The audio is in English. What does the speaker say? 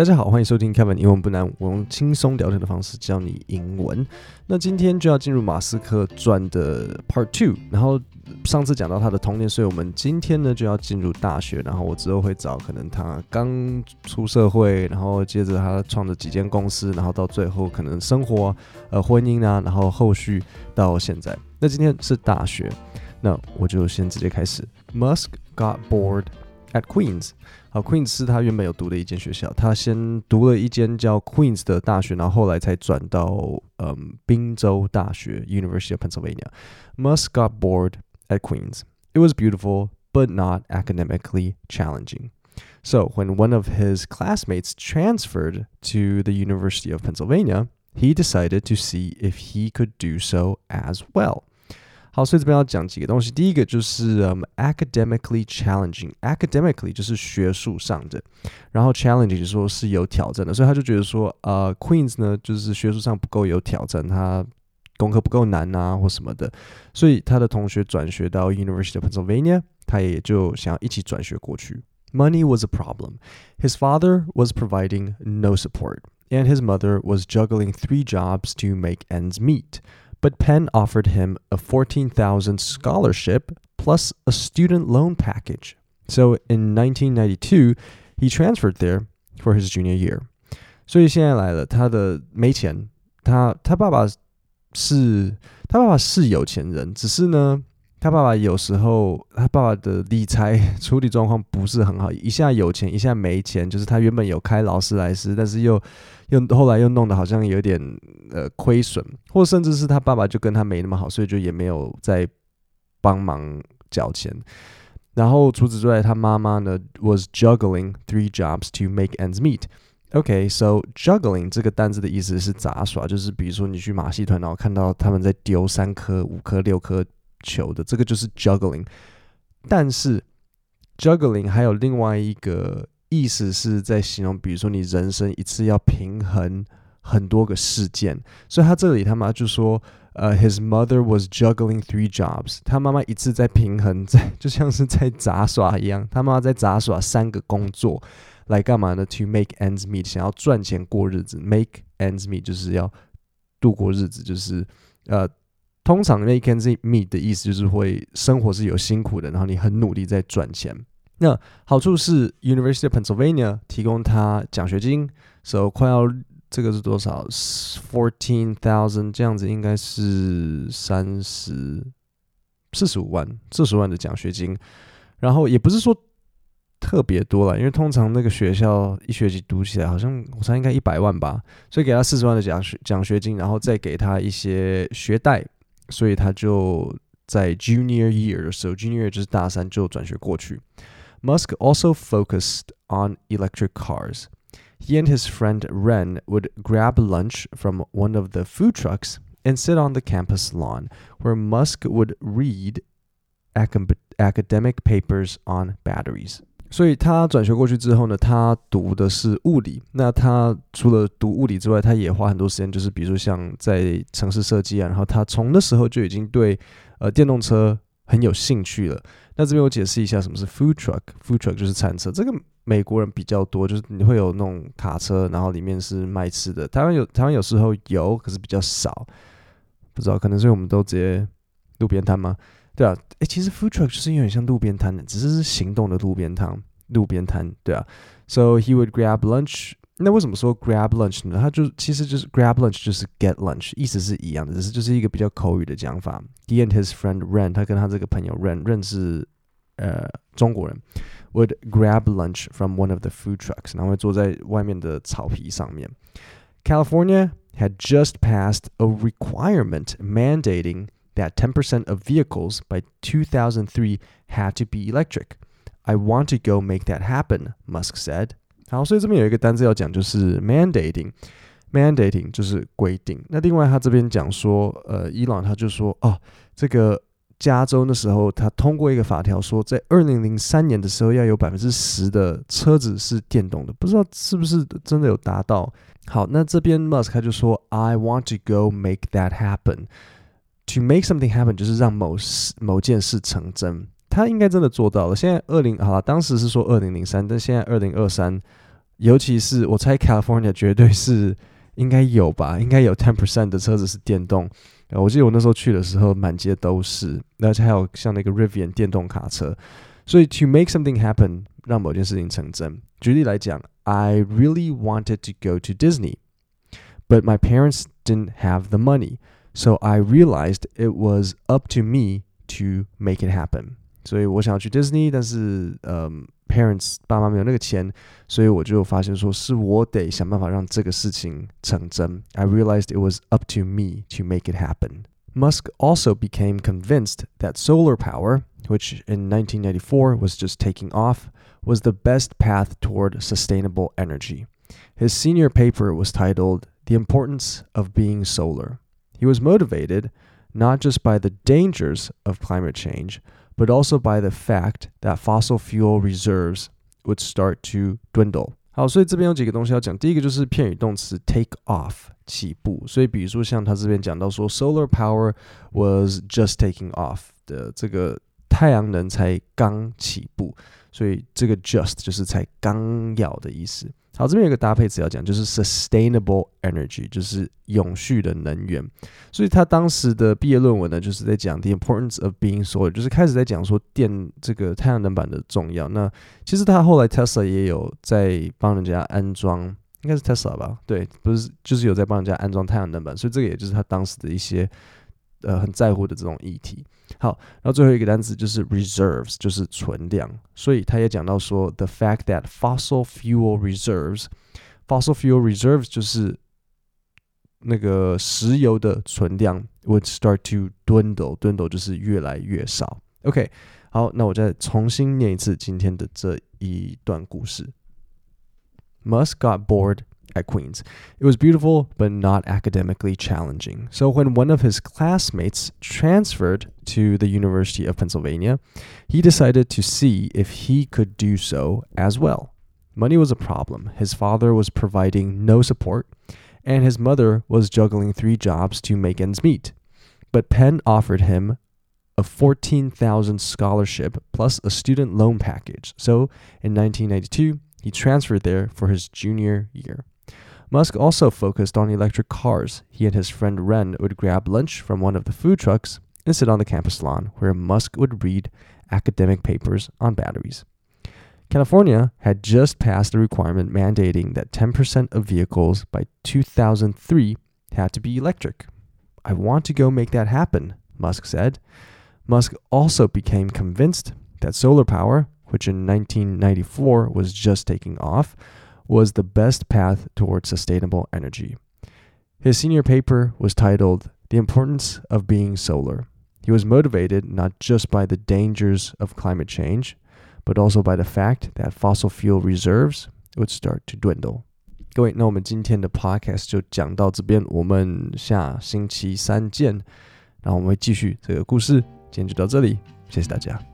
大家好，欢迎收听 Kevin 英文不难，我用轻松聊天的方式教你英文。那今天就要进入马斯克传的 Part Two，然后上次讲到他的童年，所以我们今天呢就要进入大学，然后我之后会找可能他刚出社会，然后接着他创的几间公司，然后到最后可能生活呃婚姻啊，然后后续到现在。那今天是大学，那我就先直接开始。Musk got bored at Queens。好，Queens 是他原本有读的一间学校，他先读了一间叫 Queens 的大学，然后后来才转到嗯宾州大学 University of Pennsylvania。Musk got bored at Queens. It was beautiful, but not academically challenging. So when one of his classmates transferred to the University of Pennsylvania, he decided to see if he could do so as well. 好，所以这边要讲几个东西。第一个就是嗯，academically challenging，academically 就是学术上的，然后 challenging 说是有挑战的，所以他就觉得说，呃，Queens 呢就是学术上不够有挑战，他功课不够难啊或什么的，所以他的同学转学到 University of Pennsylvania，他也就想要一起转学过去。Money was a problem. His father was providing no support, and his mother was juggling three jobs to make ends meet but Penn offered him a 14,000 scholarship plus a student loan package. So in 1992, he transferred there for his junior year. 所以现在来了，他的没钱，他他爸爸是，他爸爸是有钱人，只是呢， 他爸爸有时候他爸爸的理财 处理状况不是很好，一下有钱，一下没钱。就是他原本有开劳斯莱斯，但是又又后来又弄得好像有点呃亏损，或甚至是他爸爸就跟他没那么好，所以就也没有再帮忙缴钱。然后除此之外，他妈妈呢 was juggling three jobs to make ends meet。OK，so juggling 这个单字的意思是杂耍，就是比如说你去马戏团，然后看到他们在丢三颗、五颗、六颗。球的这个就是 juggling，但是 juggling 还有另外一个意思是在形容，比如说你人生一次要平衡很多个事件，所以他这里他妈就说，呃，his mother was juggling three jobs，他妈妈一次在平衡，在就像是在杂耍一样，他妈妈在杂耍三个工作来干嘛呢？To make ends meet，想要赚钱过日子，make ends meet 就是要度过日子，就是呃。通常 make ends meet 的意思就是会生活是有辛苦的，然后你很努力在赚钱。那好处是 University of Pennsylvania 提供他奖学金，so 快要这个是多少？fourteen thousand 这样子应该是三十四十五万，四十万的奖学金。然后也不是说特别多了，因为通常那个学校一学期读起来好像我猜应该一百万吧，所以给他四十万的奖学奖学金，然后再给他一些学贷。所以他就在 junior year 的时候，junior year 就是大三就转学过去。Musk also focused on electric cars. He and his friend Ren would grab lunch from one of the food trucks and sit on the campus lawn, where Musk would read academic papers on batteries. 所以他转学过去之后呢，他读的是物理。那他除了读物理之外，他也花很多时间，就是比如说像在城市设计啊。然后他从那时候就已经对呃电动车很有兴趣了。那这边我解释一下什么是 food truck。food truck 就是餐车，这个美国人比较多，就是你会有那种卡车，然后里面是卖吃的。台湾有台湾有时候有，可是比较少。不知道可能是我们都直接路边摊吗？对啊，诶，其实 food truck 就是有点像路边摊的，只是是行动的路边摊。路边摊，对啊。So he would grab lunch。那为什么说 grab lunch 呢？他就其实就是 grab lunch 就是 get lunch，意思是一样的，只是就是一个比较口语的讲法。He and his friend Ren，他跟他这个朋友 Ren，Ren 是呃中国人，would grab lunch from one of the food trucks，然后会坐在外面的草皮上面。California had just passed a requirement mandating that 10% of vehicles by 2003 had to be electric. I want to go make that happen, Musk said. 好，所以这边有一个单词要讲，就是 mandating。mandating 就是规定。那另外他这边讲说，呃，伊朗他就说，哦，这个加州那时候他通过一个法条，说在二零零三年的时候要有百分之十的车子是电动的，不知道是不是真的有达到。好，那这边 Musk 他就说，I want to go make that happen。 To make something happen 就是让某事某件事成真，他应该真的做到了。现在二零好了，当时是说二零零三，但现在二零二三， 尤其是我猜 California 绝对是应该有吧，应该有 ten percent 的车子是电动。呃，我记得我那时候去的时候，满街都是，而且还有像那个 Rivian 电动卡车。所以 to make something happen，让某件事情成真。举例来讲，I really wanted to go to Disney, but my parents didn't have the money, so I realized it was up to me to make it happen. 所以我想要去 Disney，但是嗯。parents 爸妈没有那个钱，所以我就发现说是我得想办法让这个事情成真。I realized it was up to me to make it happen. Musk also became convinced that solar power, which in 1994 was just taking off, was the best path toward sustainable energy. His senior paper was titled The Importance of Being Solar. He was motivated not just by the dangers of climate change, but also by the fact that fossil fuel reserves would start to dwindle. 好，所以这边有几个东西要讲。第一个就是片语动词 take off 起步，所以比如说像他这边讲到说 solar power was just taking off 的这个太阳能才刚起步， 所以这个 just 就是才刚要的意思。好，这边有个搭配词要讲，就是 sustainable energy，就是永续的能源。所以他当时的毕业论文呢，就是在讲 the importance of being solar，就是开始在讲说电这个太阳能板的重要。那其实他后来 Tesla 也有在帮人家安装，应该是 Tesla 吧？对，不是，就是有在帮人家安装太阳能板。所以这个也就是他当时的一些呃很在乎的这种议题。好，然后最后一个单词就是 reserves，就是存量。所以他也讲到说，the fact that fossil fuel reserves，fossil fuel reserves 就是那个石油的存量 would start to dwindle，dwindle 就是越来越少。OK，好，那我再重新念一次今天的这一段故事。Musk got bored at Queens. It was beautiful, but not academically challenging. So when one of his classmates transferred to the University of Pennsylvania, he decided to see if he could do so as well. Money was a problem. His father was providing no support, and his mother was juggling three jobs to make ends meet. But Penn offered him a 14,000 scholarship plus a student loan package. So in 1992, he transferred there for his junior year. Musk also focused on electric cars. He and his friend Ren would grab lunch from one of the food trucks and sit on the campus lawn where Musk would read academic papers on batteries. California had just passed a requirement mandating that 10% of vehicles by 2003 had to be electric. I want to go make that happen, Musk said. Musk also became convinced that solar power, which in 1994 was just taking off, was the best path towards sustainable energy. His senior paper was titled The Importance of Being Solar. He was motivated not just by the dangers of climate change, but also by the fact that fossil fuel reserves would start to dwindle. 各位，那我们今天的 podcast 就讲到这边，我们下星期三见。然后我们会继续这个故事，今天就到这里，谢谢大家。